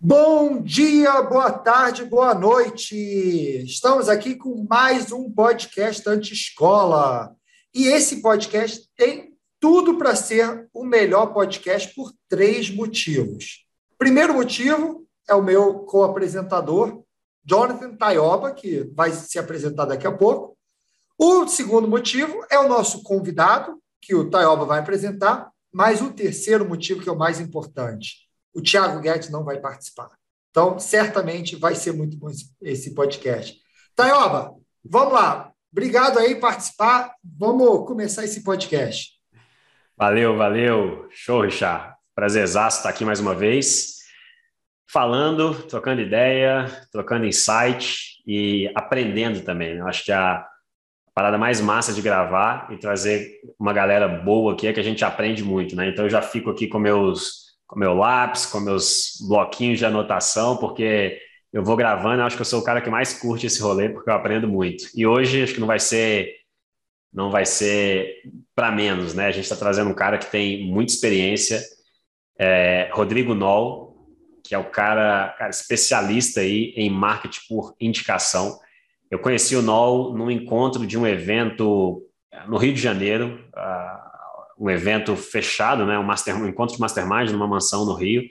Bom dia, boa tarde, boa noite. Estamos aqui com mais um podcast anti-escola. E esse podcast tem tudo para ser o melhor podcast por três motivos. Primeiro motivo é o meu co-apresentador, Jonathan Taioba, que vai se apresentar daqui a pouco. O segundo motivo é o nosso convidado, que o Taioba vai apresentar. Mas o terceiro motivo, que é o mais importante, o Thiago Guedes não vai participar. Então, certamente vai ser muito bom esse podcast. Taioba, vamos lá. Obrigado aí por participar. Vamos começar esse podcast. Valeu, valeu. Show, Richard. Prazerzaço estar aqui mais uma vez, falando, trocando ideia, trocando insight e aprendendo também. Eu acho que a parada mais massa de gravar e trazer uma galera boa aqui é que a gente aprende muito, né? Então eu já fico aqui com meus com meu lápis, com meus bloquinhos de anotação, porque eu vou gravando, acho que eu sou o cara que mais curte esse rolê, porque eu aprendo muito. E hoje acho que não vai ser não vai ser para menos, né? A gente está trazendo um cara que tem muita experiência, é, Rodrigo Noll, que é o cara, cara, especialista aí em marketing por indicação. Eu conheci o Noll num encontro de um evento no Rio de Janeiro, uh, um evento fechado, né, um, master, um encontro de mastermind numa mansão no Rio.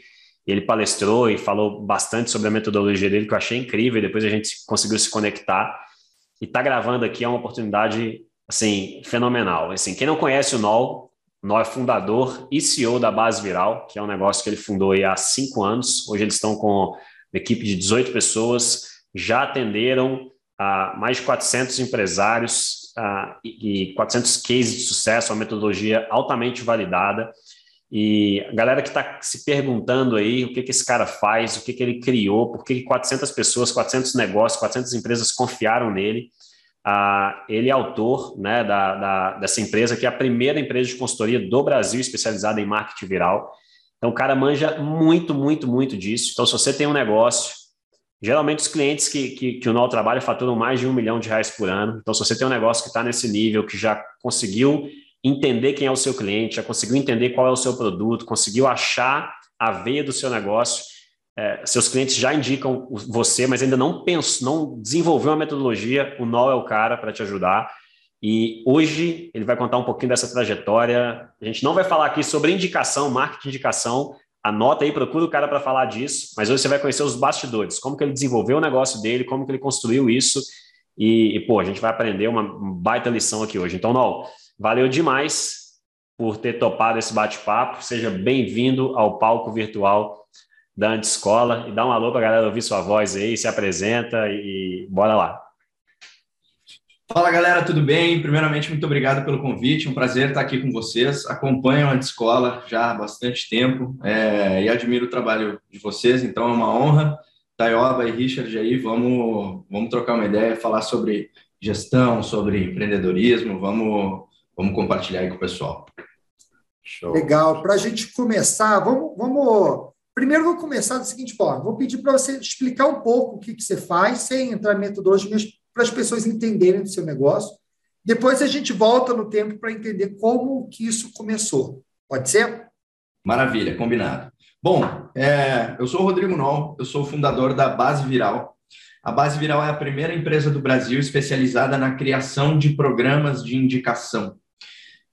Ele palestrou e falou bastante sobre a metodologia dele, que eu achei incrível. Depois a gente conseguiu se conectar. E tá gravando aqui é uma oportunidade assim fenomenal. Assim, quem não conhece o NOL, o NOL é fundador e CEO da Base Viral, que é um negócio que ele fundou há cinco anos. Hoje eles estão com uma equipe de 18 pessoas, já atenderam a mais de 400 empresários uh, e, 400 cases de sucesso, uma metodologia altamente validada. E a galera que está se perguntando aí o que, que esse cara faz, o que, que ele criou, por que 400 pessoas, 400 negócios, 400 empresas confiaram nele. Uh, ele é autor né, da, da, dessa empresa, que é a primeira empresa de consultoria do Brasil especializada em marketing viral. Então, o cara manja muito, muito, muito disso. Então, se você tem um negócio, Geralmente, os clientes que, que, que o NOL trabalha faturam mais de um milhão de reais por ano. Então, se você tem um negócio que está nesse nível, que já conseguiu entender quem é o seu cliente, já conseguiu entender qual é o seu produto, conseguiu achar a veia do seu negócio, é, seus clientes já indicam você, mas ainda não pensou, não desenvolveu uma metodologia, o NOL é o cara para te ajudar. E hoje ele vai contar um pouquinho dessa trajetória. A gente não vai falar aqui sobre indicação, marketing de indicação, Anota aí, procura o cara para falar disso, mas hoje você vai conhecer os bastidores, como que ele desenvolveu o negócio dele, como que ele construiu isso, e, e pô, a gente vai aprender uma baita lição aqui hoje. Então, Nol, valeu demais por ter topado esse bate-papo, seja bem-vindo ao palco virtual da Antiscola, e dá um alô para a galera ouvir sua voz aí, se apresenta e bora lá. Fala galera, tudo bem? Primeiramente, muito obrigado pelo convite, um prazer estar aqui com vocês. Acompanho a escola já há bastante tempo é, e admiro o trabalho de vocês, então é uma honra. Taioba e Richard aí, vamos, vamos trocar uma ideia, falar sobre gestão, sobre empreendedorismo, vamos, vamos compartilhar aí com o pessoal. Show. Legal, para a gente começar, vamos, vamos. Primeiro, vou começar da seguinte forma: vou pedir para você explicar um pouco o que, que você faz, sem entrar em metodologia, para as pessoas entenderem do seu negócio. Depois a gente volta no tempo para entender como que isso começou. Pode ser? Maravilha, combinado. Bom, é, eu sou o Rodrigo Noll, eu sou o fundador da Base Viral. A Base Viral é a primeira empresa do Brasil especializada na criação de programas de indicação.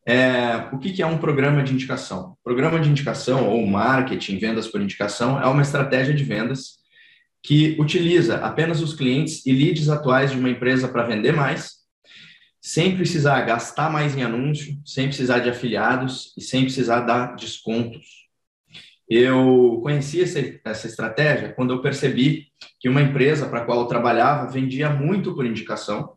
É, o que é um programa de indicação? Programa de indicação ou marketing, vendas por indicação, é uma estratégia de vendas que utiliza apenas os clientes e leads atuais de uma empresa para vender mais, sem precisar gastar mais em anúncio, sem precisar de afiliados e sem precisar dar descontos. Eu conheci essa, essa estratégia quando eu percebi que uma empresa para a qual eu trabalhava vendia muito por indicação,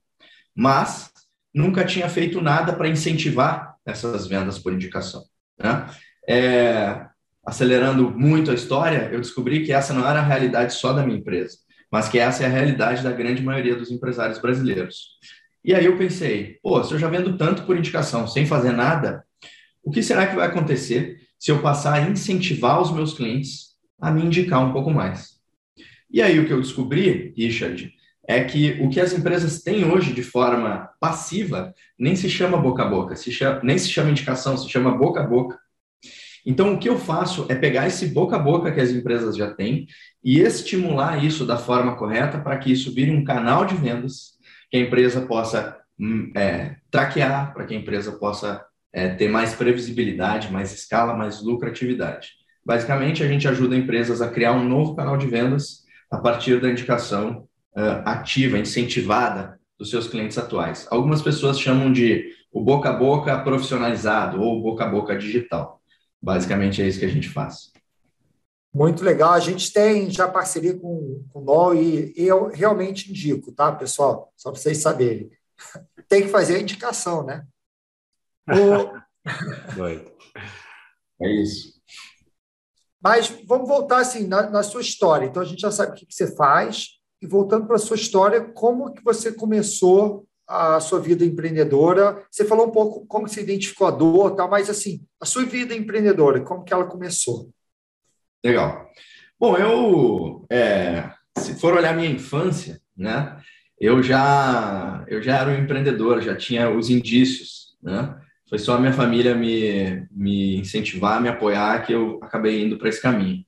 mas nunca tinha feito nada para incentivar essas vendas por indicação. Né? É, acelerando muito a história, eu descobri que essa não era a realidade só da minha empresa, mas que essa é a realidade da grande maioria dos empresários brasileiros. E aí eu pensei, pô, se eu já vendo tanto por indicação sem fazer nada, o que será que vai acontecer se eu passar a incentivar os meus clientes a me indicar um pouco mais? E aí o que eu descobri, Richard, é que o que as empresas têm hoje de forma passiva nem se chama boca a boca, se chama, nem se chama indicação, se chama boca a boca. Então, o que eu faço é pegar esse boca a boca que as empresas já têm e estimular isso da forma correta para que isso vire um canal de vendas que a empresa possa hum, é, traquear, para que a empresa possa é, ter mais previsibilidade, mais escala, mais lucratividade. Basicamente, a gente ajuda empresas a criar um novo canal de vendas a partir da indicação uh, ativa, incentivada dos seus clientes atuais. Algumas pessoas chamam de o boca a boca profissionalizado ou boca a boca digital. Basicamente é isso que a gente faz. Muito legal. A gente tem já parceria com, com o NOL e eu realmente indico, tá, pessoal? Só para vocês saberem. Tem que fazer a indicação, né? O... é isso. Mas vamos voltar assim na, na, sua história. Então a gente já sabe o que, que você faz e voltando para a sua história, como que você começou a sua vida empreendedora? Você falou um pouco como você identificou a dor, tal, mas assim a sua vida empreendedora, como que ela começou? Legal. Bom, eu é, se for olhar minha infância, né? Eu já eu já era um empreendedor, já tinha os indícios, né? Foi só a minha família me, me incentivar, me apoiar, que eu acabei indo para esse caminho.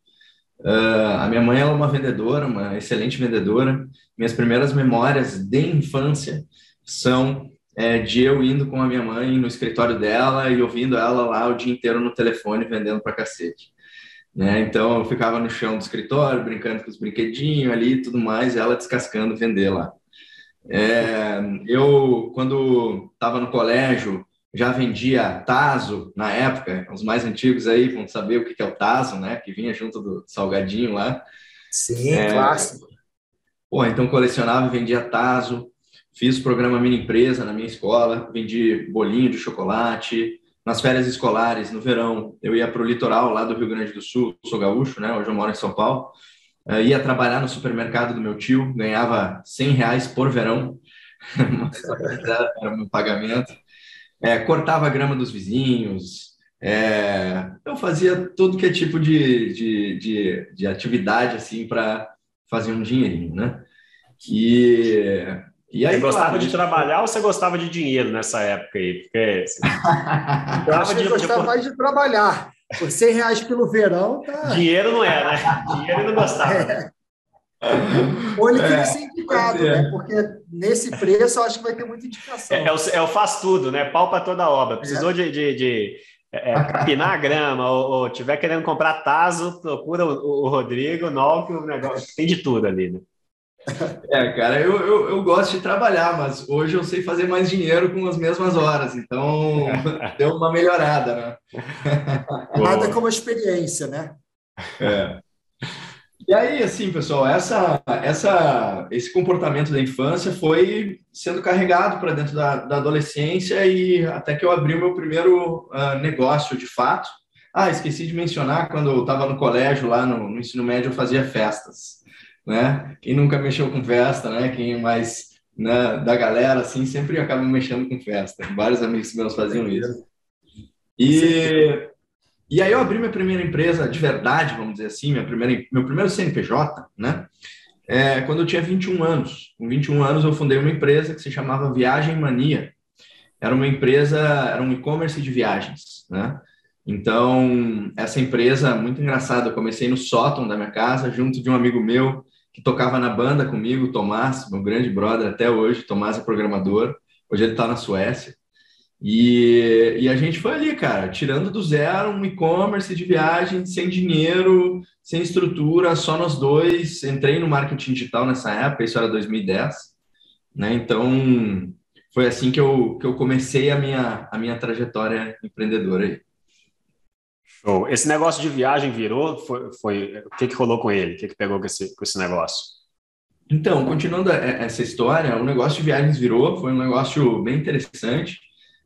Uh, a minha mãe é uma vendedora, uma excelente vendedora. Minhas primeiras memórias de infância são é, de eu indo com a minha mãe no escritório dela e ouvindo ela lá o dia inteiro no telefone vendendo para cacete. Né? Então eu ficava no chão do escritório brincando com os brinquedinhos ali e tudo mais, e ela descascando vender lá. É, eu quando estava no colégio já vendia Taso na época, os mais antigos aí vão saber o que é o Taso, né? Que vinha junto do salgadinho lá. Sim, é, clássico. Pô, então colecionava e vendia Taso. Fiz programa mini empresa na minha escola, vendi bolinho de chocolate. Nas férias escolares, no verão, eu ia para o litoral lá do Rio Grande do Sul, sou gaúcho, né? Hoje eu moro em São Paulo. Uh, ia trabalhar no supermercado do meu tio, ganhava 100 reais por verão, era o meu pagamento é, cortava a grama dos vizinhos, é, eu fazia tudo que é tipo de, de, de, de atividade assim para fazer um dinheirinho, né? E, e aí, você gostava claro, de trabalhar ou você gostava de dinheiro nessa época aí? Porque eu acho que gostava mais de trabalhar. Por 100 reais pelo verão, tá... Dinheiro não era, né? Dinheiro não gostava. É. Ou ele tem que ser indicado, é. né? Porque nesse preço eu acho que vai ter muita indicação. É, é, o, é o, faz tudo, né? Pau para toda obra. Precisou é. de, de, de é, capinar a grama ou, ou tiver querendo comprar taso, procura o, o Rodrigo, Nol, que o negócio tem de tudo ali, né? É, cara, eu, eu, eu, gosto de trabalhar, mas hoje eu sei fazer mais dinheiro com as mesmas horas, então deu uma melhorada, né? Nada como a experiência, né? É. E aí, assim, pessoal, essa, essa, esse comportamento da infância foi sendo carregado para dentro da, da, adolescência e até que eu abri o meu primeiro uh, negócio de fato. Ah, esqueci de mencionar, quando eu estava no colégio, lá no, no, ensino médio, eu fazia festas, né? Quem nunca mexeu com festa, né? Quem mais né, da galera, assim, sempre acaba mexendo com festa. Vários amigos meus faziam isso. E e aí eu abri minha primeira empresa de verdade, vamos dizer assim, minha primeira, meu primeiro CNPJ, né? É, quando eu tinha 21 anos. Com 21 anos eu fundei uma empresa que se chamava Viagem Mania. Era uma empresa, era um e-commerce de viagens, né? Então, essa empresa, muito engraçada, eu comecei no sótão da minha casa, junto de um amigo meu que tocava na banda comigo, Tomás, meu grande brother até hoje, Tomás é programador, hoje ele está na Suécia. E, e a gente foi ali, cara, tirando do zero um e-commerce de viagem, sem dinheiro, sem estrutura, só nós dois. Entrei no marketing digital nessa época, isso era 2010, né? Então, foi assim que eu, que eu comecei a minha, a minha trajetória empreendedora aí. Show. Esse negócio de viagem virou? Foi, foi, o que, que rolou com ele? O que, que pegou com esse, com esse negócio? Então, continuando essa história, o negócio de viagens virou, foi um negócio bem interessante.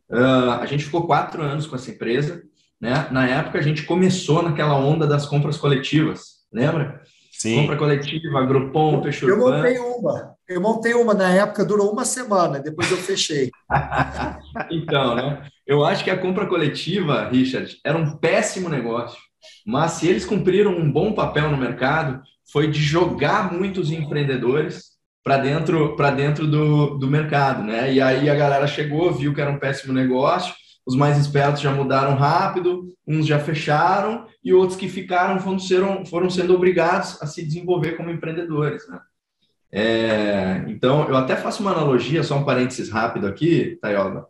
Uh, a gente ficou quatro anos com essa empresa. Né? Na época, a gente começou naquela onda das compras coletivas, lembra? Sim. Compra coletiva, Groupon, Peixe Eu montei uma. Eu montei uma na época, durou uma semana, depois eu fechei. então, né? Eu acho que a compra coletiva, Richard, era um péssimo negócio. Mas se eles cumpriram um bom papel no mercado, foi de jogar muitos empreendedores para dentro para dentro do, do mercado, né? E aí a galera chegou, viu que era um péssimo negócio, os mais espertos já mudaram rápido, uns já fecharam, e outros que ficaram foram, ser, foram sendo obrigados a se desenvolver como empreendedores. Né? É, então, eu até faço uma analogia, só um parênteses rápido aqui, Tayoga.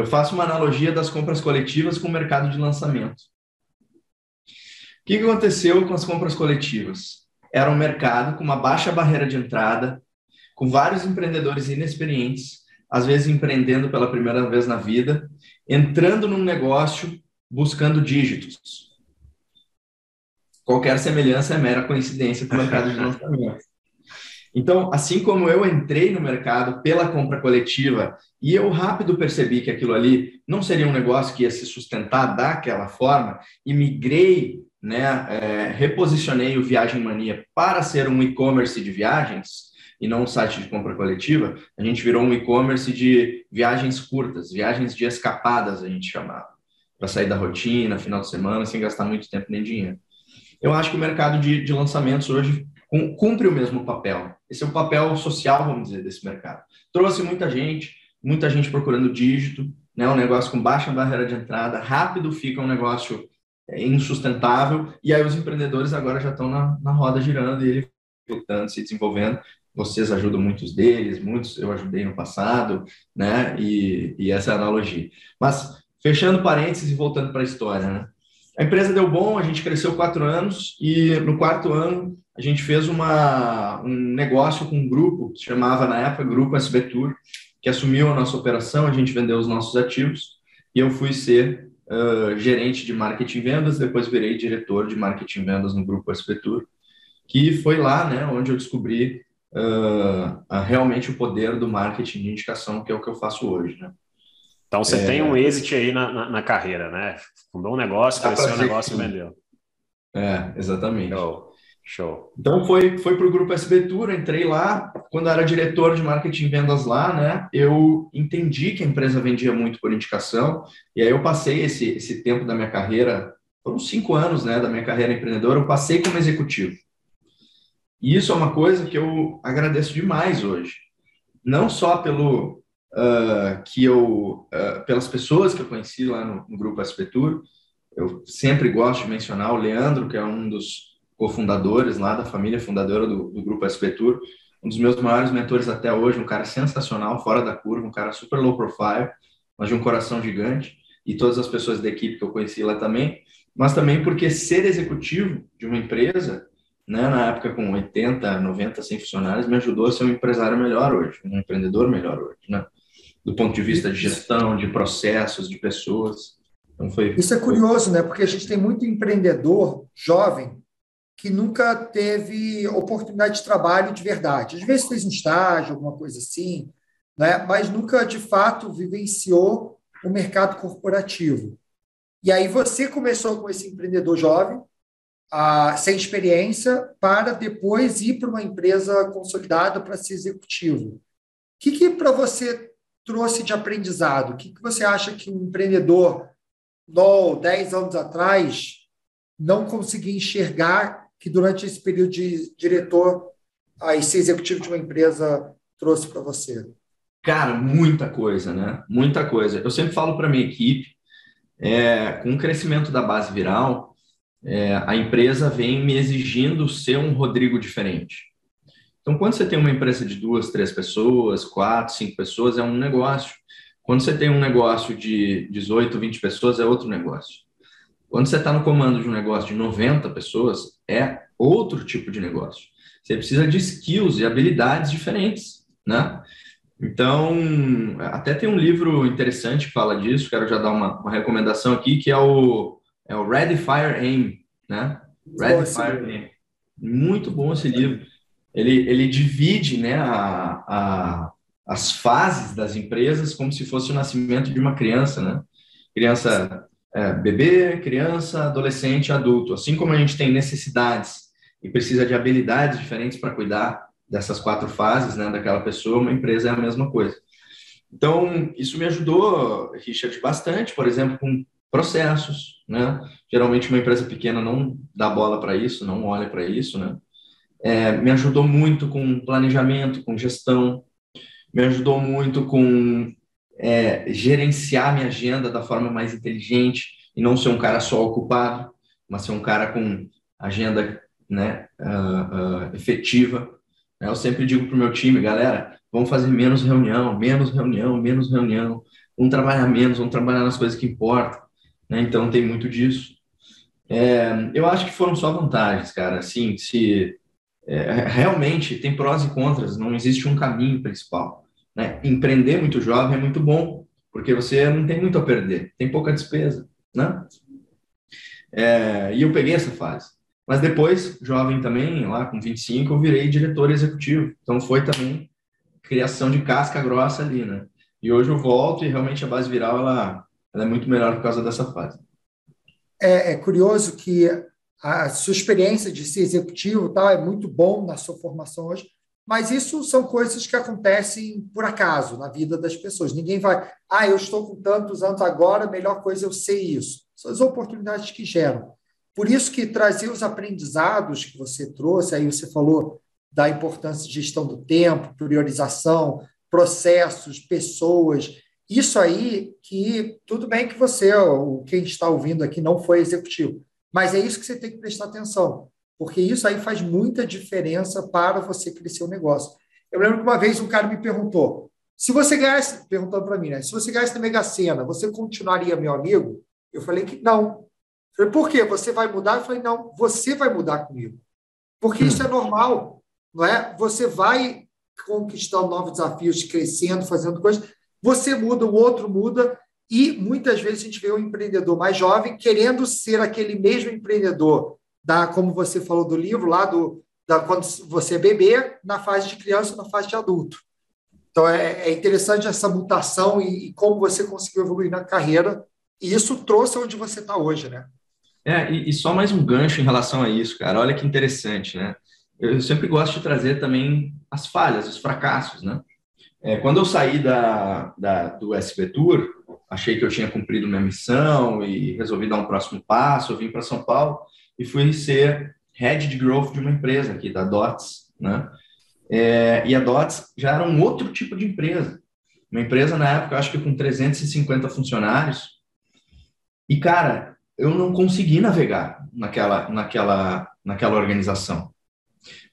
Eu faço uma analogia das compras coletivas com o mercado de lançamento. O que aconteceu com as compras coletivas? Era um mercado com uma baixa barreira de entrada, com vários empreendedores inexperientes, às vezes empreendendo pela primeira vez na vida, entrando num negócio buscando dígitos. Qualquer semelhança é mera coincidência com o mercado de lançamento. Então, assim como eu entrei no mercado pela compra coletiva e eu rápido percebi que aquilo ali não seria um negócio que ia se sustentar daquela forma e migrei, né, é, reposicionei o Viagem Mania para ser um e-commerce de viagens e não um site de compra coletiva, a gente virou um e-commerce de viagens curtas, viagens de escapadas, a gente chamava, para sair da rotina, final de semana, sem gastar muito tempo nem dinheiro. Eu acho que o mercado de, de lançamentos hoje cumpre o mesmo papel. Esse é o papel social, vamos dizer, desse mercado. Trouxe muita gente, muita gente procurando dígito, né, um negócio com baixa barreira de entrada, rápido fica um negócio é, insustentável, e aí os empreendedores agora já estão na, na roda girando e ele lutando, se desenvolvendo. Vocês ajudam muitos deles, muitos eu ajudei no passado, né? E, e essa é analogia. Mas, fechando parênteses e voltando para a história, né? A empresa deu bom, a gente cresceu quatro anos e no quarto ano a gente fez uma, um negócio com um grupo, se chamava na época Grupo SB Tour, que assumiu a nossa operação, a gente vendeu os nossos ativos e eu fui ser uh, gerente de marketing e vendas, depois virei diretor de marketing e vendas no Grupo SB Tour, que foi lá né, onde eu descobri uh, realmente o poder do marketing de indicação, que é o que eu faço hoje. Né? Então você é... tem um êxito aí na, na, na, carreira, né? Fundou um negócio, cresceu um negócio e vendeu. É, exatamente. Oh. Show. Então foi, foi para o grupo SB Tour, entrei lá, quando era diretor de marketing e vendas lá, né? Eu entendi que a empresa vendia muito por indicação, e aí eu passei esse, esse tempo da minha carreira, foram cinco anos né, da minha carreira empreendedora, eu passei como executivo. E isso é uma coisa que eu agradeço demais hoje. Não só pelo uh, que eu, uh, pelas pessoas que eu conheci lá no, no grupo SB Tour, eu sempre gosto de mencionar o Leandro, que é um dos cofundadores lá da família fundadora do, do grupo SP Tour, um dos meus maiores mentores até hoje, um cara sensacional, fora da curva, um cara super low profile, mas de um coração gigante, e todas as pessoas da equipe que eu conheci lá também, mas também porque ser executivo de uma empresa, né, na época com 80, 90, 100 funcionários, me ajudou a ser um empresário melhor hoje, um empreendedor melhor hoje, né? Do ponto de vista de gestão, de processos, de pessoas. Então foi, Isso é curioso, né? Porque a gente tem muito empreendedor jovem que nunca teve oportunidade de trabalho de verdade. Às vezes fez um estágio, alguma coisa assim, né? mas nunca, de fato, vivenciou o mercado corporativo. E aí você começou com esse empreendedor jovem, a, sem experiência, para depois ir para uma empresa consolidada para ser executivo. O que, que para você trouxe de aprendizado? O que, que você acha que um empreendedor, no, 10 anos atrás, não conseguia enxergar que durante esse período de diretor aí ser executivo de uma empresa trouxe para você? Cara, muita coisa, né? Muita coisa. Eu sempre falo para minha equipe, é, com o crescimento da base viral, é, a empresa vem me exigindo ser um Rodrigo diferente. Então, quando você tem uma empresa de duas, três pessoas, quatro, cinco pessoas, é um negócio. Quando você tem um negócio de 18, 20 pessoas, é outro negócio. Quando você está no comando de um negócio de 90 pessoas, é outro tipo de negócio. Você precisa de skills e habilidades diferentes, né? Então, até tem um livro interessante que fala disso, quero já dar uma, uma recomendação aqui, que é o, é o Ready, Fire, Aim, né? Ready, Fire, Aim. Muito bom esse livro. Ele, ele divide né, a, a, as fases das empresas como se fosse o nascimento de uma criança, né? Criança é, bebê, criança, adolescente, adulto. Assim como a gente tem necessidades e precisa de habilidades diferentes para cuidar dessas quatro fases, né, daquela pessoa, uma empresa é a mesma coisa. Então, isso me ajudou, Richard, bastante, por exemplo, com processos, né? Geralmente uma empresa pequena não dá bola para isso, não olha para isso, né? É, me ajudou muito com planejamento, com gestão, me ajudou muito com é, gerenciar minha agenda da forma mais inteligente e não ser um cara só ocupado, mas ser um cara com agenda né, uh, uh, efetiva. Eu sempre digo para o meu time, galera, vamos fazer menos reunião, menos reunião, menos reunião, vamos trabalhar menos, vamos trabalhar nas coisas que importam. Né? Então tem muito disso. É, eu acho que foram só vantagens, cara. Assim, se é, realmente tem prós e contras, não existe um caminho principal. Né? Empreender muito jovem é muito bom, porque você não tem muito a perder, tem pouca despesa, né? É, e eu peguei essa fase. Mas depois, jovem também, lá com 25, eu virei diretor executivo. Então foi também criação de casca grossa ali, né? E hoje eu volto e realmente a base viral ela, ela é muito melhor por causa dessa fase. É, é curioso que a sua experiência de ser executivo tal é muito bom na sua formação hoje, mas isso são coisas que acontecem por acaso na vida das pessoas. Ninguém vai, ah, eu estou com tantos anos agora, a melhor coisa é eu sei isso. São as oportunidades que geram. Por isso que trazer os aprendizados que você trouxe, aí você falou da importância de gestão do tempo, priorização, processos, pessoas. Isso aí que tudo bem que você, quem está ouvindo aqui, não foi executivo, mas é isso que você tem que prestar atenção, porque isso aí faz muita diferença para você crescer o negócio. Eu lembro que uma vez um cara me perguntou: se você ganhasse, perguntando para mim, né? Se você ganhasse na Mega Sena, você continuaria meu amigo? Eu falei que não. Eu falei, por quê? Você vai mudar? Eu falei, não, você vai mudar comigo. Porque isso é normal, não é? Você vai conquistando novos desafios, crescendo, fazendo coisas. Você muda, o outro muda, e muitas vezes a gente vê um empreendedor mais jovem querendo ser aquele mesmo empreendedor, da, como você falou do livro, lá do, da, quando você é bebê, na fase de criança, na fase de adulto. Então é, é interessante essa mutação e, e, como você conseguiu evoluir na carreira, e isso trouxe onde você está hoje, né? É, e, e, só mais um gancho em relação a isso, cara. Olha que interessante, né? Eu sempre gosto de trazer também as falhas, os fracassos, né? É, quando eu saí da, da, do SB Tour, achei que eu tinha cumprido minha missão e resolvi dar um próximo passo. Eu vim para São Paulo e fui ser head de growth de uma empresa aqui, da Dots, né? É, e a Dots já era um outro tipo de empresa. Uma empresa, na época, acho que com 350 funcionários. E, cara, eu não consegui navegar naquela, naquela, naquela organização.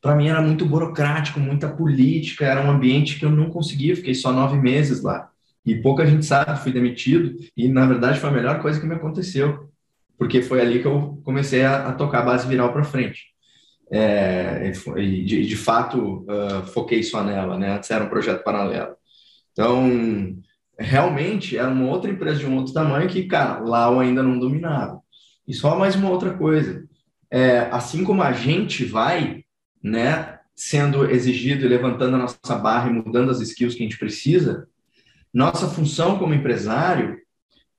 Para mim era muito burocrático, muita política, era um ambiente que eu não conseguia, fiquei só nove meses lá. E pouca gente sabe, fui demitido, e na verdade foi a melhor coisa que me aconteceu, porque foi ali que eu comecei a, a tocar a base viral para frente. É, e de, de fato uh, foquei só nela, né? Era um projeto paralelo. Então, realmente era uma outra empresa de um outro tamanho que, cara, lá eu ainda não dominava. E só mais uma outra coisa. É, assim como a gente vai, né, sendo exigido e levantando a nossa barra e mudando as skills que a gente precisa, nossa função como empresário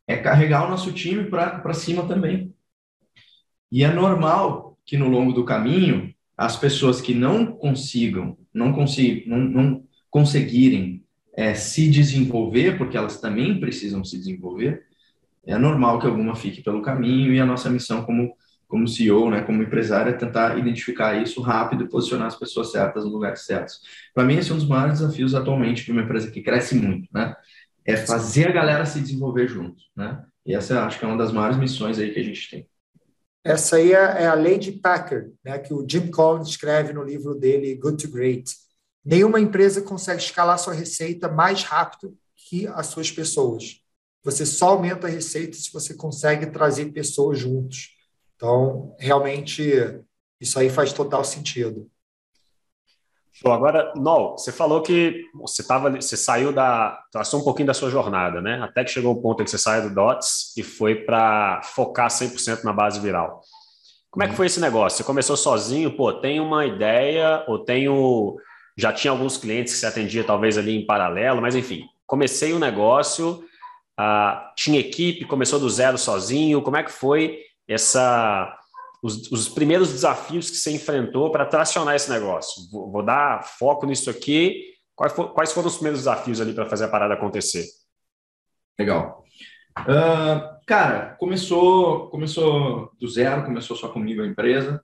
é carregar o nosso time para cima também. E é normal que no longo do caminho as pessoas que não consigam, não, consigam, não, não conseguirem é, se desenvolver, porque elas também precisam se desenvolver, é normal que alguma fique pelo caminho e a nossa missão como como CEO, né, como empresário, é tentar identificar isso rápido e posicionar as pessoas certas nos lugares certos. Para mim, esse é um dos maiores desafios atualmente de uma empresa que cresce muito, né? É fazer a galera se desenvolver junto, né? E essa acho que é uma das maiores missões aí que a gente tem. Essa aí é, é a lei de né, que o Jim Collins escreve no livro dele Good to Great. Nenhuma empresa consegue escalar sua receita mais rápido que as suas pessoas. Você só aumenta a receita se você consegue trazer pessoas juntos. Então, realmente, isso aí faz total sentido. Show. Agora, Nol, você falou que você tava, você saiu da, traçou um pouquinho da sua jornada, né? Até que chegou o ponto em que você saiu do DOTS e foi para focar 100% na base viral. Como é que foi esse negócio? Você começou sozinho, pô, tem uma ideia ou tenho já tinha alguns clientes que você atendia talvez ali em paralelo, mas enfim, comecei o um negócio, uh, tinha equipe, começou do zero sozinho. Como é que foi essa os, os primeiros desafios que você enfrentou para tracionar esse negócio? Vou, vou, dar foco nisso aqui. Quais, for, quais foram os primeiros desafios ali para fazer a parada acontecer? Legal. Uh, cara, começou, começou do zero, começou só comigo a empresa.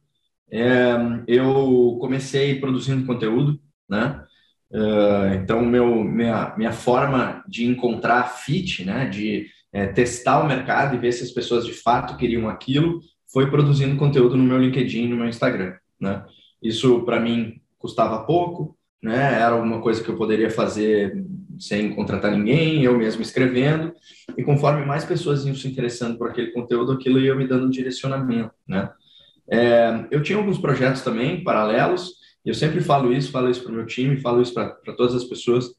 É, eu comecei produzindo conteúdo, né? Uh, então, meu, minha, minha forma de encontrar fit, né, de é, testar o mercado e ver se as pessoas de fato queriam aquilo, foi produzindo conteúdo no meu LinkedIn, no meu Instagram. Né? Isso, para mim, custava pouco, né? era alguma coisa que eu poderia fazer sem contratar ninguém, eu mesmo escrevendo, e conforme mais pessoas iam se interessando por aquele conteúdo, aquilo ia me dando um direcionamento. Né? É, eu tinha alguns projetos também paralelos, e eu sempre falo isso, falo isso para o meu time, falo isso para todas as pessoas.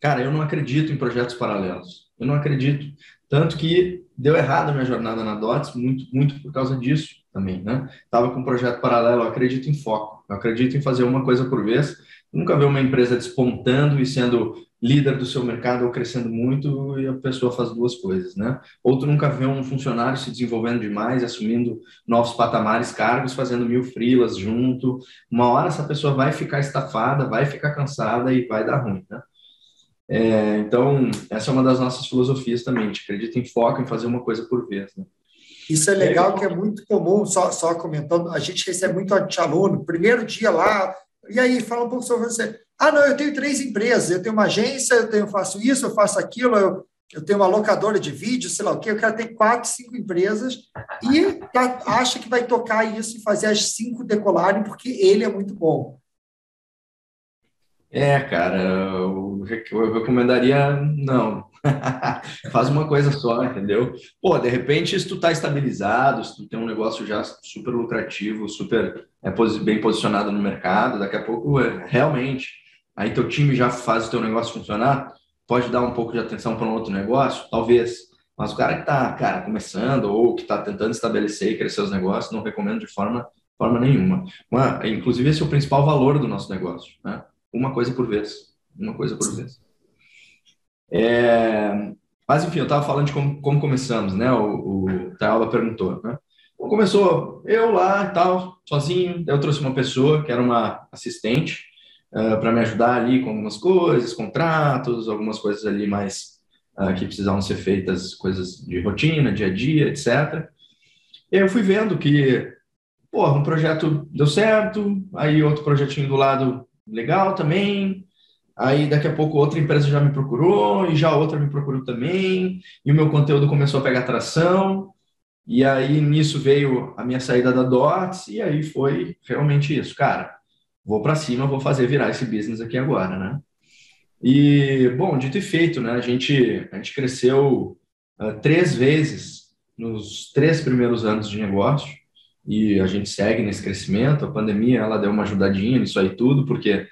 Cara, eu não acredito em projetos paralelos. Eu não acredito. Tanto que deu errado a minha jornada na DOTS, muito, muito por causa disso também, né? Tava com um projeto paralelo, eu acredito em foco. Eu acredito em fazer uma coisa por vez. Nunca ver uma empresa despontando e sendo líder do seu mercado ou crescendo muito e a pessoa faz duas coisas, né? Ou tu nunca vê um funcionário se desenvolvendo demais, assumindo novos patamares, cargos, fazendo mil frilas junto. Uma hora essa pessoa vai ficar estafada, vai ficar cansada e vai dar ruim, né? É, então, essa é uma das nossas filosofias também. A gente acredita em foco, em fazer uma coisa por vez, né? Isso é legal, que é muito comum, só, só comentando, a gente recebe muito aluno, primeiro dia lá, e aí, fala um pouco sobre você. Ah, não, eu tenho três empresas, eu tenho uma agência, eu tenho, faço isso, eu faço aquilo, eu, eu tenho uma locadora de vídeo, sei lá o quê, eu quero ter quatro, cinco empresas e tá, acha que vai tocar isso e fazer as cinco decolarem porque ele é muito bom. É, cara, eu, eu recomendaria não. Faz uma coisa só, entendeu? Pô, de repente, se tu tá estabilizado, se tu tem um negócio já super lucrativo, super é, bem posicionado no mercado, daqui a pouco, é, realmente, aí teu time já faz o teu negócio funcionar, pode dar um pouco de atenção para um outro negócio, talvez. Mas o cara que está, cara, começando ou que está tentando estabelecer e crescer os negócios, não recomendo de forma, forma nenhuma. Uma, inclusive, esse é o principal valor do nosso negócio, né? Uma coisa por vez. Uma coisa por vez. É, mas, enfim, eu estava falando de como, como, começamos, né? O, o Taiola perguntou, né? Começou eu lá e tal, sozinho. Eu trouxe uma pessoa que era uma assistente, uh, para me ajudar ali com algumas coisas, contratos, algumas coisas ali mais uh, que precisavam ser feitas, coisas de rotina, dia a dia, etc. E eu fui vendo que, pô, um projeto deu certo, aí outro projetinho do lado legal também. Aí daqui a pouco outra empresa já me procurou e já outra me procurou também, e o meu conteúdo começou a pegar atração. E aí nisso veio a minha saída da Dots e aí foi realmente isso, cara vou para cima, vou fazer virar esse business aqui agora, né? E, bom, dito e feito, né? A gente, a gente cresceu uh, três vezes nos três primeiros anos de negócio e a gente segue nesse crescimento. A pandemia, ela deu uma ajudadinha nisso aí tudo, porque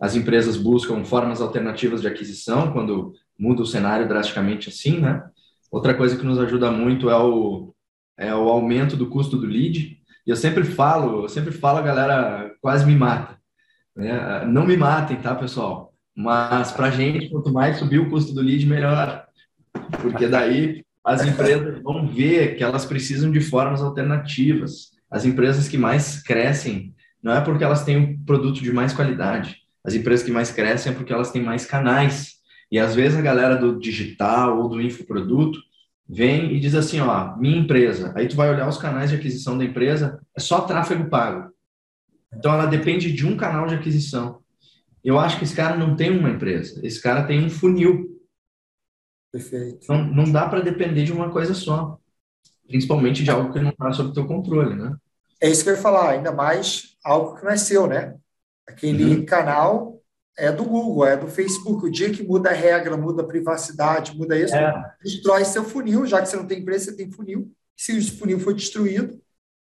as empresas buscam formas alternativas de aquisição quando muda o cenário drasticamente assim, né? Outra coisa que nos ajuda muito é o, é o aumento do custo do lead. E eu sempre falo, eu sempre falo, a galera quase me mata. Né? Não me matem, tá, pessoal? Mas para gente, quanto mais subir o custo do lead, melhor. Porque daí as empresas vão ver que elas precisam de formas alternativas. As empresas que mais crescem não é porque elas têm um produto de mais qualidade. As empresas que mais crescem é porque elas têm mais canais. E às vezes a galera do digital ou do infoproduto vem e diz assim, ó, minha empresa. Aí tu vai olhar os canais de aquisição da empresa, é só tráfego pago. Então, ela depende de um canal de aquisição. Eu acho que esse cara não tem uma empresa, esse cara tem um funil. Perfeito. Então, não dá para depender de uma coisa só, principalmente de algo que não está sob teu controle, né? É isso que eu ia falar, ainda mais algo que não é seu, né? Aquele uhum. canal é do Google, é do Facebook. O dia que muda a regra, muda a privacidade, muda isso, é. destrói seu funil, já que você não tem empresa, você tem funil. Se o funil for destruído,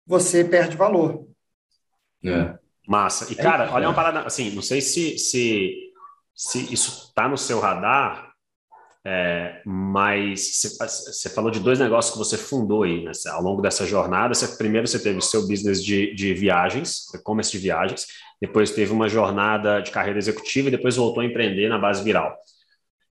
você perde valor. É. Massa. E, é cara, olha uma parada, assim, não sei se, se, se isso está no seu radar, é, mas você falou de dois negócios que você fundou aí, né? Ao longo dessa jornada, você, primeiro você teve o seu business de, de viagens, e-commerce de viagens, depois teve uma jornada de carreira executiva e depois voltou a empreender na base viral.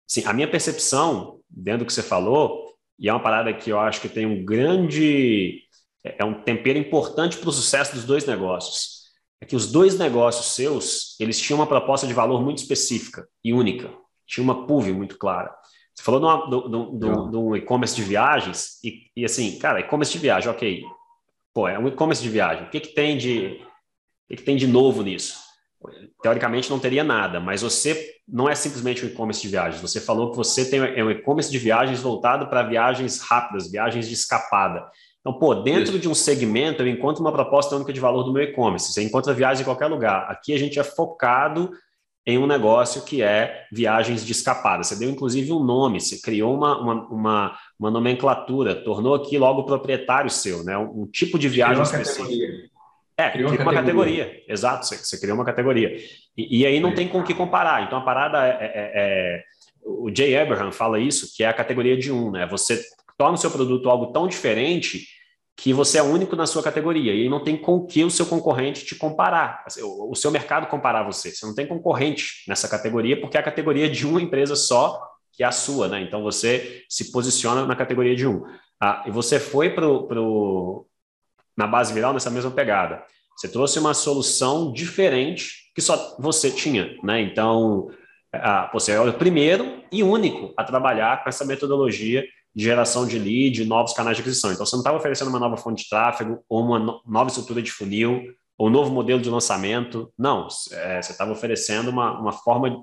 Sim, a minha percepção, dentro do que você falou, e é uma parada que eu acho que tem um grande, é um tempero importante para o sucesso dos dois negócios é que os dois negócios seus, eles tinham uma proposta de valor muito específica e única. Tinha uma PUV muito clara. Você falou de um e-commerce de viagens e, e assim, cara, e-commerce de viagem, ok. Pô, é um e-commerce de viagem. O que, que tem de o que, tem de novo nisso? teoricamente não teria nada, mas você não é simplesmente um e-commerce de viagens. Você falou que você tem é um e-commerce de viagens voltado para viagens rápidas, viagens de escapada. Então, pô, dentro Isso. de um segmento, eu encontro uma proposta única de valor do meu e-commerce. Você encontra viagem em qualquer lugar. Aqui a gente é focado em um negócio que é viagens de escapada. Você deu, inclusive, um nome, você criou uma, uma, uma, uma nomenclatura, tornou aqui logo proprietário seu, né? Um, um tipo de viagem específico. É, criou uma categoria. categoria. Exato, você, você, criou uma categoria. E, e aí não tem com o que comparar. Então, a parada é, é, é, é o Jay Abraham fala isso, que é a categoria de um, né? Você torna o seu produto algo tão diferente que você é único na sua categoria e não tem com que o seu concorrente te comparar, assim, o seu mercado comparar você. Você não tem concorrente nessa categoria porque é a categoria de uma empresa só que é a sua, né? Então você se posiciona na categoria de um. Ah, e você foi para pro, na base viral nessa mesma pegada. Você trouxe uma solução diferente que só você tinha, né? Então você é o primeiro e único a trabalhar com essa metodologia de geração de lead, novos canais de aquisição. Então, você não estava oferecendo uma nova fonte de tráfego, ou uma nova estrutura de funil, ou um novo modelo de lançamento. Não, é, você estava oferecendo uma, uma forma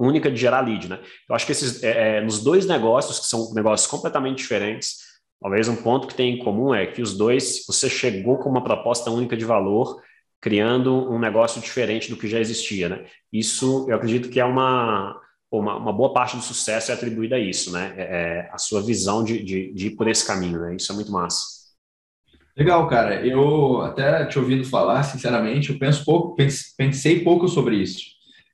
única de gerar lead. Né? Eu acho que esses, é, é, nos dois negócios, que são negócios completamente diferentes, talvez um ponto que tem em comum é que os dois, você chegou com uma proposta única de valor, criando um negócio diferente do que já existia. Né? Isso, eu acredito que é uma uma, uma, boa parte do sucesso é atribuída a isso, né? É, é, a sua visão de, de, de, ir por esse caminho, né? Isso é muito massa. Legal, cara. Eu até te ouvindo falar, sinceramente, eu penso pouco, pensei pouco sobre isso,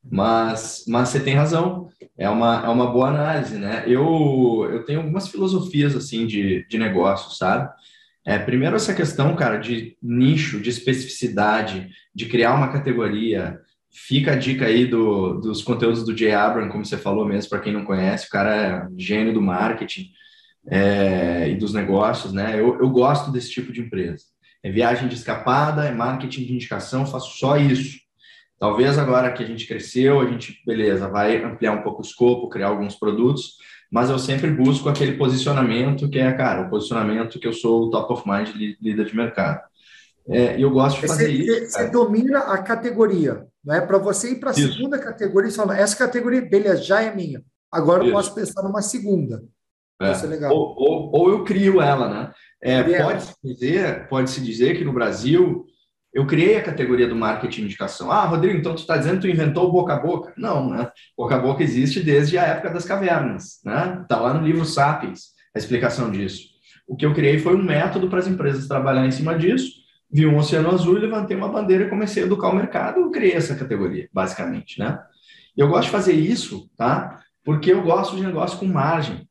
mas, mas você tem razão. É uma, é uma boa análise, né? Eu, eu tenho algumas filosofias assim de, de negócio, sabe? É, primeiro essa questão, cara, de nicho, de especificidade, de criar uma categoria, Fica a dica aí do, dos conteúdos do Jay Abram, como você falou mesmo, para quem não conhece, o cara é gênio do marketing é, e dos negócios, né? Eu, eu gosto desse tipo de empresa. É viagem de escapada, é marketing de indicação, faço só isso. Talvez agora que a gente cresceu, a gente, beleza, vai ampliar um pouco o escopo, criar alguns produtos, mas eu sempre busco aquele posicionamento que é, cara, o posicionamento que eu sou o top of mind líder de mercado. É, e eu gosto de fazer você, isso. Você domina a categoria. Não é para você ir para a segunda categoria e falar, essa categoria, beleza, já é minha. Agora Isso. eu posso pensar numa segunda. É. legal. Ou, ou, ou, eu crio ela, né? É, pode-se dizer, pode dizer que no Brasil eu criei a categoria do marketing de indicação. Ah, Rodrigo, então tu está dizendo que tu inventou o boca a boca? Não, né? Boca a boca existe desde a época das cavernas, né? Está lá no livro Sapiens a explicação disso. O que eu criei foi um método para as empresas trabalhar em cima disso vi um oceano azul, levantei uma bandeira e comecei a educar o mercado, eu criei essa categoria, basicamente, né? Eu gosto de fazer isso, tá? Porque eu gosto de negócio com margem.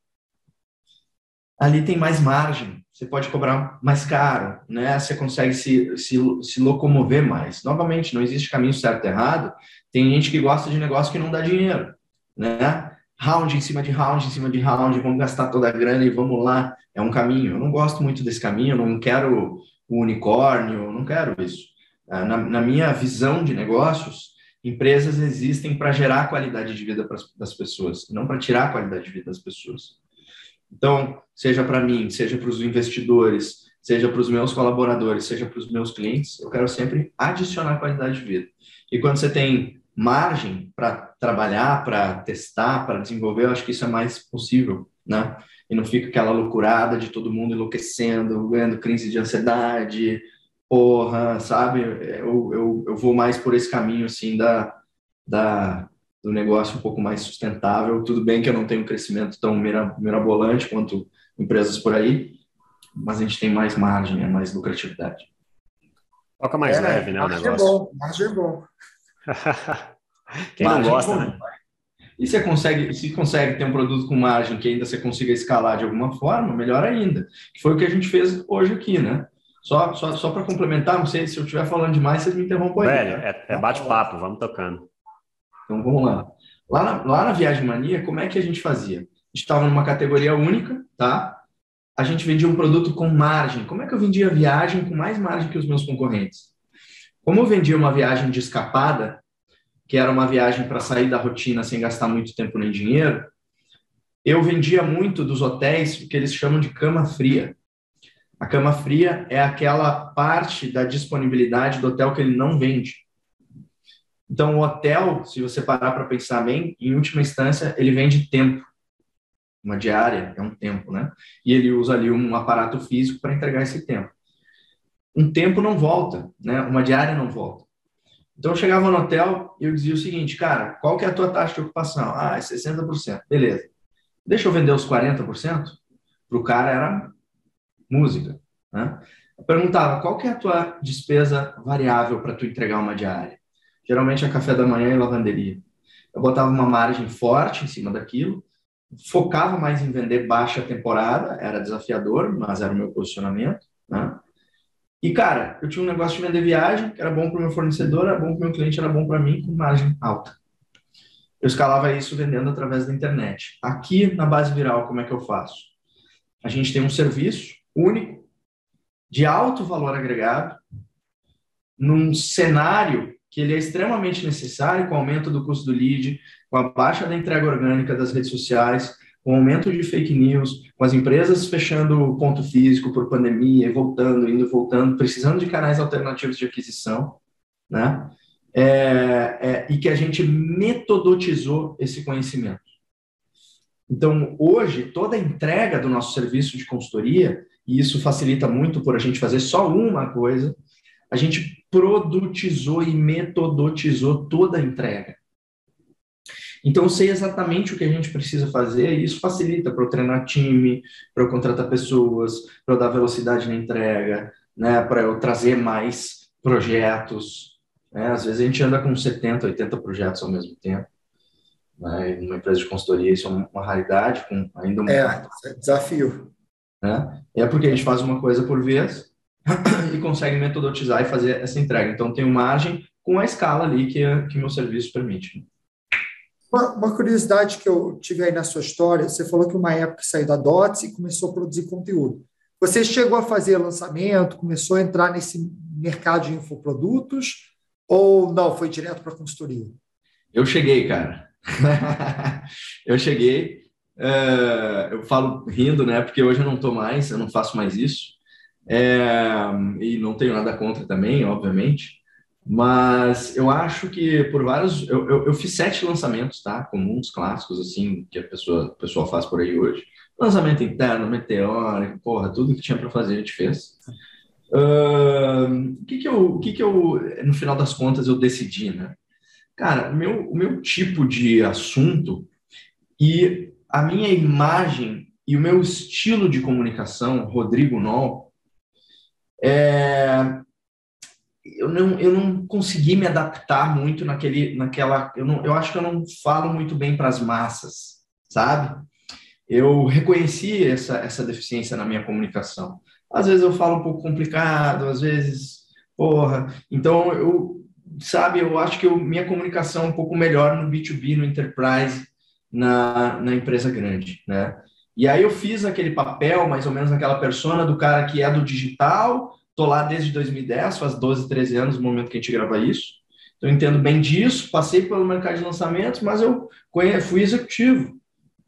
Ali tem mais margem, você pode cobrar mais caro, né? Você consegue se, se, se locomover mais. Novamente, não existe caminho certo e errado. Tem gente que gosta de negócio que não dá dinheiro, né? Round em cima de round, em cima de round, vamos gastar toda a grana e vamos lá. É um caminho. Eu não gosto muito desse caminho, não quero o unicórnio, não quero isso. Ah, na, na minha visão de negócios, empresas existem para gerar qualidade de vida das pessoas, não para tirar a qualidade de vida das pessoas. Então, seja para mim, seja para os investidores, seja para os meus colaboradores, seja para os meus clientes, eu quero sempre adicionar qualidade de vida. E quando você tem margem para trabalhar, para testar, para desenvolver, eu acho que isso é mais possível, né? e não fica aquela loucurada de todo mundo enlouquecendo, ganhando crise de ansiedade, porra, sabe? Eu, eu, eu vou mais por esse caminho, assim, da, da, do negócio um pouco mais sustentável. Tudo bem que eu não tenho um crescimento tão mirabolante quanto empresas por aí, mas a gente tem mais margem, é mais lucratividade. Toca mais é, leve, né, o negócio. É bom, margem é bom. Quem margem não gosta, é né? E você consegue, se consegue ter um produto com margem que ainda você consiga escalar de alguma forma, melhor ainda. Que foi o que a gente fez hoje aqui, né? Só, só, só para complementar, não sei se eu estiver falando demais, vocês me interrompam aí. Velho, é, é bate-papo, vamos tocando. Então vamos lá. Lá na, lá na Viagem Mania, como é que a gente fazia? Estava numa categoria única, tá? A gente vendia um produto com margem. Como é que eu vendia viagem com mais margem que os meus concorrentes? Como eu vendia uma viagem de escapada, que era uma viagem para sair da rotina sem gastar muito tempo nem dinheiro, eu vendia muito dos hotéis o que eles chamam de cama fria. A cama fria é aquela parte da disponibilidade do hotel que ele não vende. Então, o hotel, se você parar para pensar bem, em última instância, ele vende tempo. Uma diária é um tempo, né? E ele usa ali um aparato físico para entregar esse tempo. Um tempo não volta, né? Uma diária não volta. Então, eu chegava no hotel e eu dizia o seguinte, cara, qual que é a tua taxa de ocupação? Ah, é 60%. Beleza. Deixa eu vender os 40%? Para o cara era música, né? Eu perguntava, qual que é a tua despesa variável para tu entregar uma diária? Geralmente é café da manhã e lavanderia. Eu botava uma margem forte em cima daquilo, focava mais em vender baixa temporada, era desafiador, mas era o meu posicionamento, né? E, cara, eu tinha um negócio de vender viagem, que era bom para o meu fornecedor, era bom para o meu cliente, era bom para mim, com margem alta. Eu escalava isso vendendo através da internet. Aqui, na base viral, como é que eu faço? A gente tem um serviço único, de alto valor agregado, num cenário que ele é extremamente necessário com o aumento do custo do lead, com a baixa da entrega orgânica das redes sociais, com o aumento de fake news, com as empresas fechando ponto físico por pandemia, voltando, indo, voltando, precisando de canais alternativos de aquisição, né? É, é, e que a gente metodotizou esse conhecimento. Então, hoje, toda a entrega do nosso serviço de consultoria, e isso facilita muito por a gente fazer só uma coisa, a gente produtizou e metodotizou toda a entrega. Então, eu sei exatamente o que a gente precisa fazer e isso facilita para eu treinar time, para eu contratar pessoas, para eu dar velocidade na entrega, né, para eu trazer mais projetos. Né? Às vezes a gente anda com 70, 80 projetos ao mesmo tempo. Né? Numa empresa de consultoria, isso é uma raridade, com ainda um... É, é desafio. Né? É porque a gente faz uma coisa por vez e consegue metodotizar e fazer essa entrega. Então, tem margem com a escala ali que, que meu serviço permite. Uma, uma, curiosidade que eu tive aí na sua história, você falou que uma época saiu da DOTS e começou a produzir conteúdo. Você chegou a fazer lançamento, começou a entrar nesse mercado de infoprodutos ou não, foi direto para a consultoria? Eu cheguei, cara. eu cheguei. Uh, eu falo rindo, né? Porque hoje eu não estou mais, eu não faço mais isso. É, e não tenho nada contra também, obviamente, mas eu acho que por vários. Eu, eu, eu, fiz sete lançamentos, tá? Comuns, clássicos, assim, que a pessoa, a pessoa faz por aí hoje. Lançamento interno, meteórico, porra, tudo que tinha para fazer a gente fez. Uh, o que que eu, o que que eu, no final das contas, eu decidi, né? Cara, o meu, o meu tipo de assunto e a minha imagem e o meu estilo de comunicação, Rodrigo Noll, é, eu, não, eu não consegui me adaptar muito naquele, naquela. Eu, não, eu acho que eu não falo muito bem para as massas, sabe? Eu reconheci essa, essa deficiência na minha comunicação. Às vezes eu falo um pouco complicado, às vezes, porra. Então, eu, sabe, eu acho que eu, minha comunicação é um pouco melhor no B2B, no enterprise, na, na empresa grande, né? E aí eu fiz aquele papel, mais ou menos aquela persona do cara que é do digital, tô lá desde 2010, faz 12, 13 anos no momento que a gente grava isso. Então entendo bem disso, passei pelo mercado de lançamentos, mas eu fui executivo,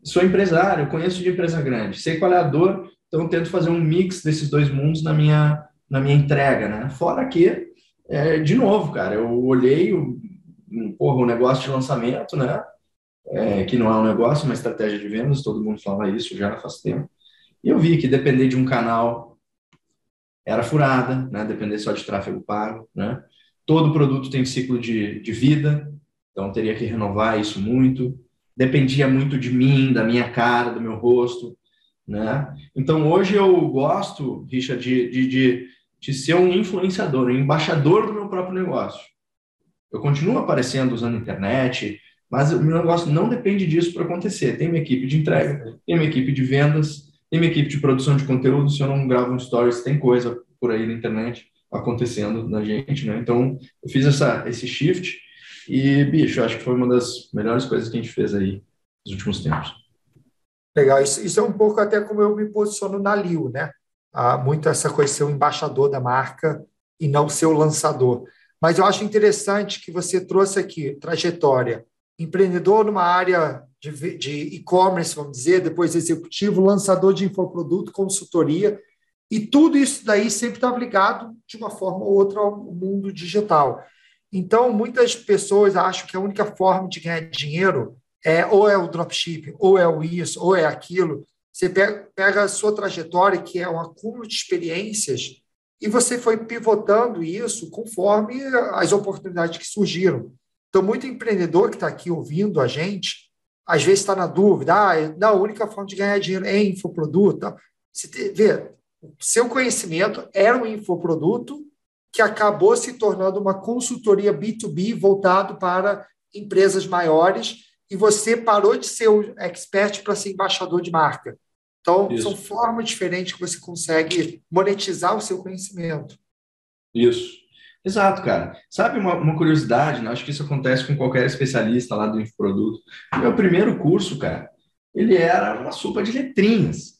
sou empresário, conheço de empresa grande, sei qual é a dor, então tento fazer um mix desses dois mundos na minha, na minha entrega, né? Fora que, é, de novo, cara, eu olhei o, porra, o negócio de lançamento, né? É, que não é um negócio, é uma estratégia de vendas, todo mundo fala isso já faz tempo. E eu vi que depender de um canal era furada, né? depender só de tráfego pago. Né? Todo produto tem ciclo de, de vida, então teria que renovar isso muito. Dependia muito de mim, da minha cara, do meu rosto. Né? Então hoje eu gosto, Richard, de, de, de, de ser um influenciador, um embaixador do meu próprio negócio. Eu continuo aparecendo usando internet, mas o meu negócio não depende disso para acontecer. Tem minha equipe de entrega, tem minha equipe de vendas, tem minha equipe de produção de conteúdo. Se eu não gravo um stories, tem coisa por aí na internet acontecendo na gente, né? Então, eu fiz essa, esse shift e, bicho, acho que foi uma das melhores coisas que a gente fez aí nos últimos tempos. Legal. Isso, isso é um pouco até como eu me posiciono na Liu, né? Há muito essa coisa de ser o embaixador da marca e não ser o lançador. Mas eu acho interessante que você trouxe aqui trajetória empreendedor numa área de e-commerce, vamos dizer, depois executivo, lançador de infoproduto, consultoria, e tudo isso daí sempre estava ligado, de uma forma ou outra, ao mundo digital. Então, muitas pessoas acham que a única forma de ganhar dinheiro é ou é o dropshipping, ou é o isso, ou é aquilo. Você pega, a sua trajetória, que é um acúmulo de experiências, e você foi pivotando isso conforme as oportunidades que surgiram. Então, muito empreendedor que está aqui ouvindo a gente, às vezes está na dúvida, ah, não, a única forma de ganhar dinheiro é infoproduto. Você vê, seu conhecimento era um infoproduto que acabou se tornando uma consultoria B2B voltado para empresas maiores e você parou de ser o expert para ser embaixador de marca. Então, Isso. são formas diferentes que você consegue monetizar o seu conhecimento. Isso. Exato, cara. Sabe uma, uma curiosidade, né? acho que isso acontece com qualquer especialista lá do infoproduto. Meu primeiro curso, cara, ele era uma sopa de letrinhas.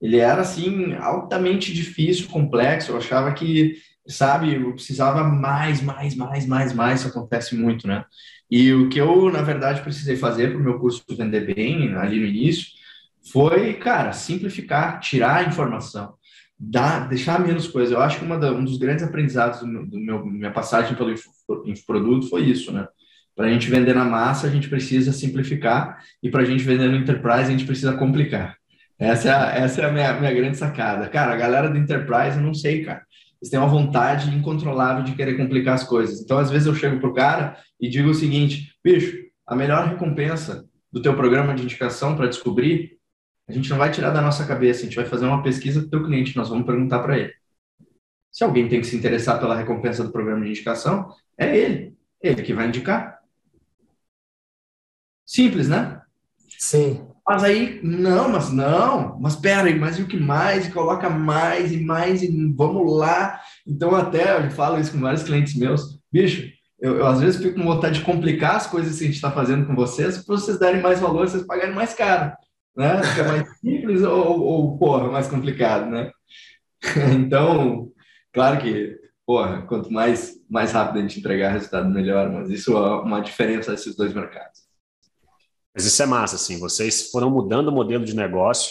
Ele era, assim, altamente difícil, complexo. Eu achava que, sabe, eu precisava mais, mais, mais, mais, mais. Isso acontece muito, né? E o que eu, na verdade, precisei fazer para o meu curso vender bem, ali no início, foi, cara, simplificar, tirar a informação, dar, deixar menos coisa. Eu acho que da, um dos grandes aprendizados do meu, do meu minha passagem pelo infoproduto foi isso, né? Para a gente vender na massa, a gente precisa simplificar, e para a gente vender no enterprise, a gente precisa complicar. Essa é a, essa é a minha, minha grande sacada. Cara, a galera do enterprise, eu não sei, cara. Eles têm uma vontade incontrolável de querer complicar as coisas. Então, às vezes, eu chego pro cara e digo o seguinte: bicho, a melhor recompensa do teu programa de indicação para descobrir a gente não vai tirar da nossa cabeça, a gente vai fazer uma pesquisa do teu cliente, nós vamos perguntar para ele. Se alguém tem que se interessar pela recompensa do programa de indicação, é ele, ele que vai indicar. Simples, né? Sim. Mas aí, não, mas não, mas pera aí, mas e o que mais? E coloca mais e mais e vamos lá. Então, até eu falo isso com vários clientes meus, bicho, eu, eu às vezes fico com vontade de complicar as coisas que a gente está fazendo com vocês, para vocês darem mais valor, vocês pagarem mais caro né? Que é mais simples ou, ou, porra, mais complicado, né? Então, claro que, porra, quanto mais, mais rápido a gente entregar resultado, melhor, mas isso é uma diferença desses dois mercados. Mas isso é massa, assim, vocês foram mudando o modelo de negócio,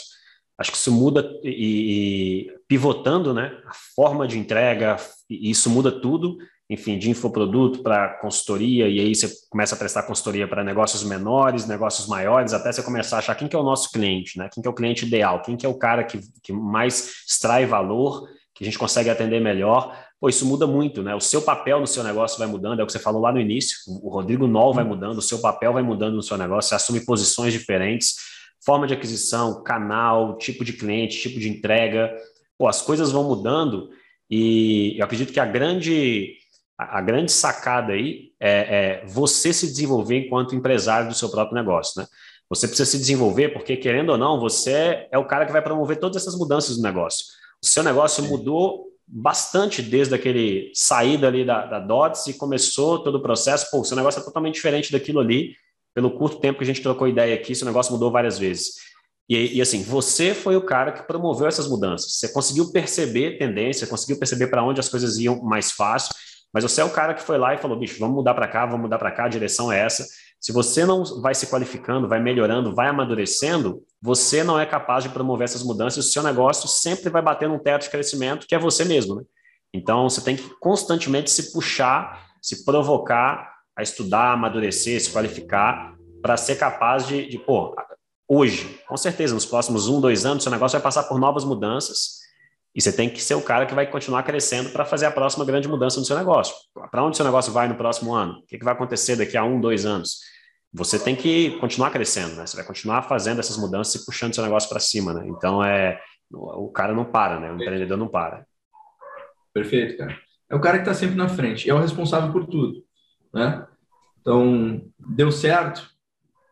acho que isso muda e, e pivotando, né, a forma de entrega, e isso muda tudo, enfim, de infoproduto para consultoria, e aí você começa a prestar consultoria para negócios menores, negócios maiores, até você começar a achar quem que é o nosso cliente, né? Quem que é o cliente ideal, quem que é o cara que, que mais extrai valor, que a gente consegue atender melhor. Pô, isso muda muito, né? O seu papel no seu negócio vai mudando, é o que você falou lá no início. O Rodrigo Nol vai mudando, o seu papel vai mudando no seu negócio, você assume posições diferentes, forma de aquisição, canal, tipo de cliente, tipo de entrega. Pô, as coisas vão mudando e eu acredito que a grande a, grande sacada aí é, é, você se desenvolver enquanto empresário do seu próprio negócio, né? Você precisa se desenvolver porque, querendo ou não, você é o cara que vai promover todas essas mudanças do negócio. O seu negócio mudou bastante desde aquele saída ali da, da DOTS e começou todo o processo. Pô, o seu negócio é totalmente diferente daquilo ali. Pelo curto tempo que a gente trocou ideia aqui, seu negócio mudou várias vezes. E, e, assim, você foi o cara que promoveu essas mudanças. Você conseguiu perceber tendência, conseguiu perceber para onde as coisas iam mais fácil mas você é o cara que foi lá e falou, bicho, vamos mudar para cá, vamos mudar para cá, a direção é essa. Se você não vai se qualificando, vai melhorando, vai amadurecendo, você não é capaz de promover essas mudanças. O seu negócio sempre vai bater num teto de crescimento que é você mesmo, né? Então, você tem que constantemente se puxar, se provocar a estudar, amadurecer, se qualificar, para ser capaz de, de, pô, hoje, com certeza, nos próximos um, dois anos, seu negócio vai passar por novas mudanças e você tem que ser o cara que vai continuar crescendo para fazer a próxima grande mudança no seu negócio. Para onde seu negócio vai no próximo ano? O que, que vai acontecer daqui a um, dois anos? Você tem que continuar crescendo, né? Você vai continuar fazendo essas mudanças e puxando seu negócio para cima, né? Então é o cara não para, né? O empreendedor não para. Perfeito, cara. É o cara que está sempre na frente, é o responsável por tudo, né? Então deu certo,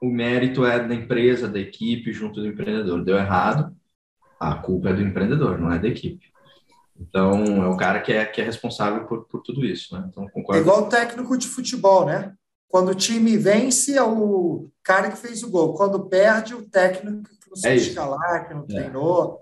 o mérito é da empresa, da equipe, junto do empreendedor. Deu errado, a culpa é do empreendedor, não é da equipe. Então, é o cara que é, que é responsável por, por tudo isso. Né? Então, concordo. É igual o técnico de futebol, né? Quando o time vence, é o cara que fez o gol. Quando perde, o técnico que não sabe é escalar, que não é. treinou.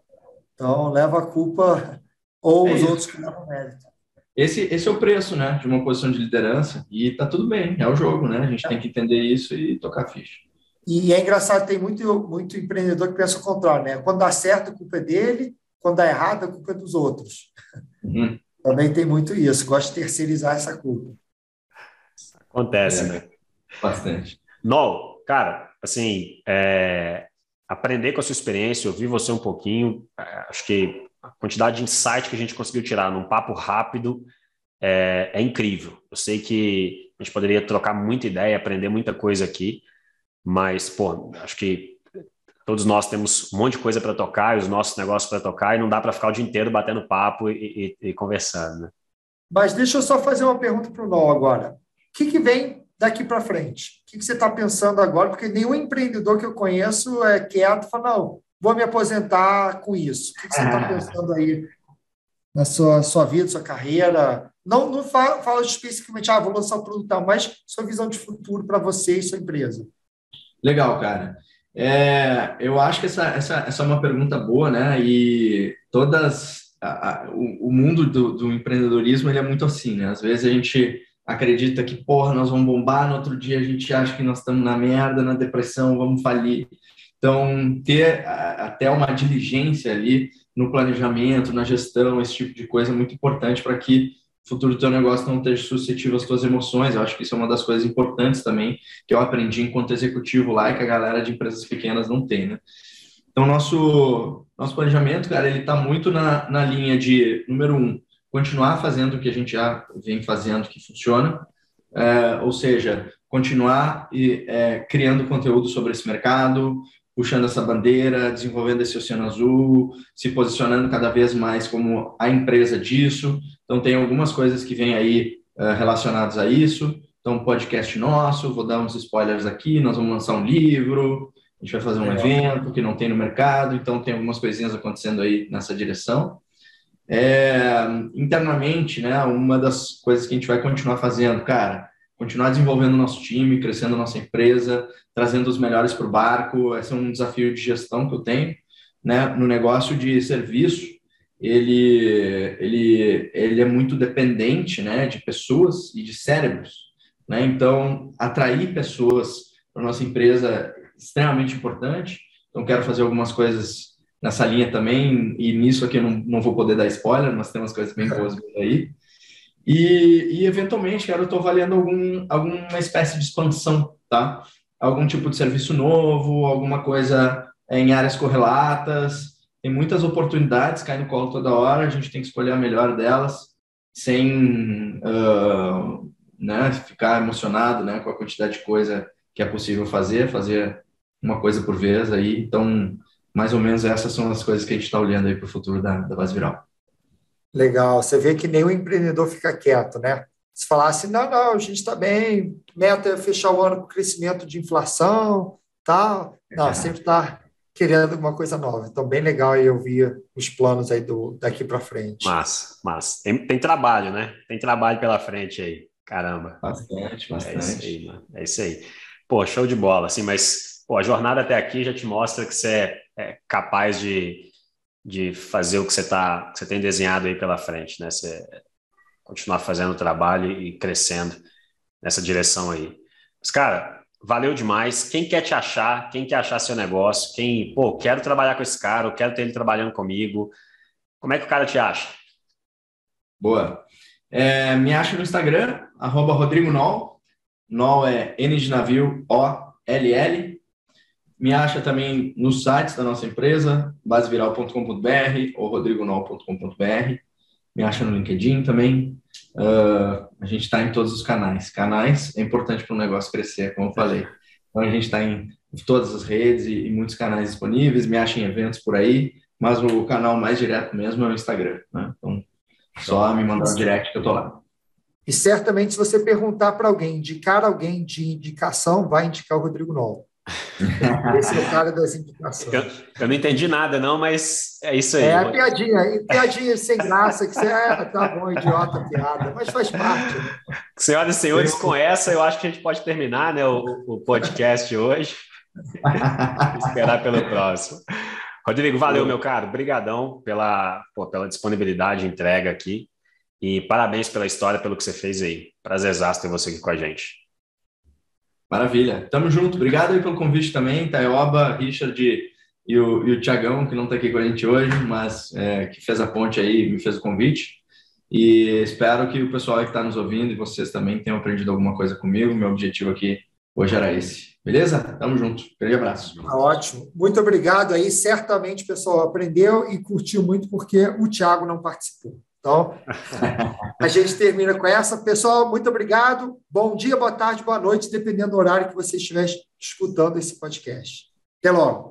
Então, leva a culpa, ou é os isso. outros que levam mérito. Esse, esse é o preço né, de uma posição de liderança. E tá tudo bem, é o jogo, né? A gente é. tem que entender isso e tocar ficha. E é engraçado, tem muito, muito empreendedor que pensa o contrário, né? Quando dá certo, a culpa é dele, quando dá errado, a culpa é dos outros. Uhum. Também tem muito isso, gosta de terceirizar essa culpa. Acontece, é, né? Bastante. Nol, cara, assim, é, aprender com a sua experiência, ouvir você um pouquinho, é, acho que a quantidade de insight que a gente conseguiu tirar num papo rápido é, é incrível. Eu sei que a gente poderia trocar muita ideia, aprender muita coisa aqui, mas, pô, acho que todos nós temos um monte de coisa para tocar e os nossos negócios para tocar e não dá para ficar o dia inteiro batendo papo e, e, e conversando, né? Mas deixa eu só fazer uma pergunta para o Nó agora. O que, que vem daqui para frente? O que, que você está pensando agora? Porque nenhum empreendedor que eu conheço é quieto e fala, não, vou me aposentar com isso. O que, que você está pensando aí na sua, sua vida, sua carreira? Não, não fala, fala especificamente, ah, vou lançar o produto, mas sua visão de futuro para você e sua empresa. Legal, cara. É, eu acho que essa, essa, essa é uma pergunta boa, né? E todas a, a, o, o, mundo do, do, empreendedorismo ele é muito assim, né? Às vezes a gente acredita que, porra, nós vamos bombar, no outro dia a gente acha que nós estamos na merda, na depressão, vamos falir. Então, ter até uma diligência ali no planejamento, na gestão, esse tipo de coisa é muito importante para que futuro do teu negócio não esteja suscetível às tuas emoções. Eu acho que isso é uma das coisas importantes também que eu aprendi enquanto executivo lá e que a galera de empresas pequenas não tem, né? Então, nosso, nosso planejamento, cara, ele está muito na, na linha de, número um, continuar fazendo o que a gente já vem fazendo que funciona, é, ou seja, continuar e, é, criando conteúdo sobre esse mercado, puxando essa bandeira, desenvolvendo esse oceano azul, se posicionando cada vez mais como a empresa disso. Então, tem algumas coisas que vêm aí uh, relacionadas a isso. Então, podcast nosso, vou dar uns spoilers aqui, nós vamos lançar um livro, a gente vai fazer um evento que não tem no mercado, então tem algumas coisinhas acontecendo aí nessa direção. É, internamente, né, uma das coisas que a gente vai continuar fazendo, cara, continuar desenvolvendo o nosso time, crescendo a nossa empresa, trazendo os melhores para o barco. Esse é um desafio de gestão que eu tenho, né? No negócio de serviço, ele, ele, ele é muito dependente, né? De pessoas e de cérebros, né? Então, atrair pessoas para nossa empresa é extremamente importante. Então, quero fazer algumas coisas nessa linha também, e nisso aqui eu não, não vou poder dar spoiler, mas tem umas coisas bem boas aí. E, e eventualmente, cara, eu estou avaliando algum, alguma espécie de expansão, tá? Algum tipo de serviço novo, alguma coisa em áreas correlatas. Tem muitas oportunidades, cai no colo toda hora, a gente tem que escolher a melhor delas, sem uh, né, ficar emocionado né, com a quantidade de coisa que é possível fazer, fazer uma coisa por vez aí. Então, mais ou menos essas são as coisas que a gente está olhando aí para o futuro da, da base viral. Legal. Você vê que nenhum empreendedor fica quieto, né? Se falasse, não, não, a gente está bem, meta é fechar o ano com crescimento de inflação, tal. Não, é. sempre está querendo alguma coisa nova. Então, bem legal aí ouvir os planos aí do, daqui para frente. Massa, massa. Tem, tem trabalho, né? Tem trabalho pela frente aí. Caramba. Bastante, bastante. É isso aí, mano. É isso aí. Pô, show de bola, assim, mas pô, a jornada até aqui já te mostra que você é, é capaz de de fazer o que você tá, que você tem desenhado aí pela frente, né? Você continuar fazendo o trabalho e crescendo nessa direção aí. Mas, cara, valeu demais. Quem quer te achar, quem quer achar seu negócio, quem, pô, quero trabalhar com esse cara, eu quero ter ele trabalhando comigo, como é que o cara te acha? Boa. É, me acha no Instagram, arroba Rodrigo Nol. Nol é N de navio, O-L-L. Me acha também nos sites da nossa empresa, baseviral.com.br ou rodrigonol.com.br. Me acha no LinkedIn também. Uh, a gente está em todos os canais. Canais é importante para o negócio crescer, como eu falei. Então a gente está em todas as redes e, e, muitos canais disponíveis. Me acha em eventos por aí, mas o canal mais direto mesmo é o Instagram. Né? Então, só me mandar um direct que eu tô lá. E certamente, se você perguntar para alguém, indicar alguém de indicação, vai indicar o Rodrigo Nol. Esse é o cara das indicações. Eu, eu, não entendi nada, não, mas é isso aí. É a piadinha, piadinha sem graça, que você é, tá bom, idiota, piada, mas faz parte. Né? Senhoras e senhores, com essa eu acho que a gente pode terminar né, o, o podcast hoje. Esperar pelo próximo. Rodrigo, valeu, meu caro. Obrigadão pela, pô, pela disponibilidade, entrega aqui. E parabéns pela história, pelo que você fez aí. Prazerzaço ter você aqui com a gente. Maravilha. Tamo junto. Obrigado aí pelo convite também, Taioba, Richard e o, e o Tiagão, que não está aqui com a gente hoje, mas é, que fez a ponte aí, me fez o convite. E espero que o pessoal que está nos ouvindo e vocês também tenham aprendido alguma coisa comigo. Meu objetivo aqui hoje era esse. Beleza? Tamo junto. Grande abraço. Tá ótimo. Muito obrigado aí. Certamente o pessoal aprendeu e curtiu muito porque o Thiago não participou. Então, a gente termina com essa. Pessoal, muito obrigado. Bom dia, boa tarde, boa noite, dependendo do horário que você estiver escutando esse podcast. Até logo.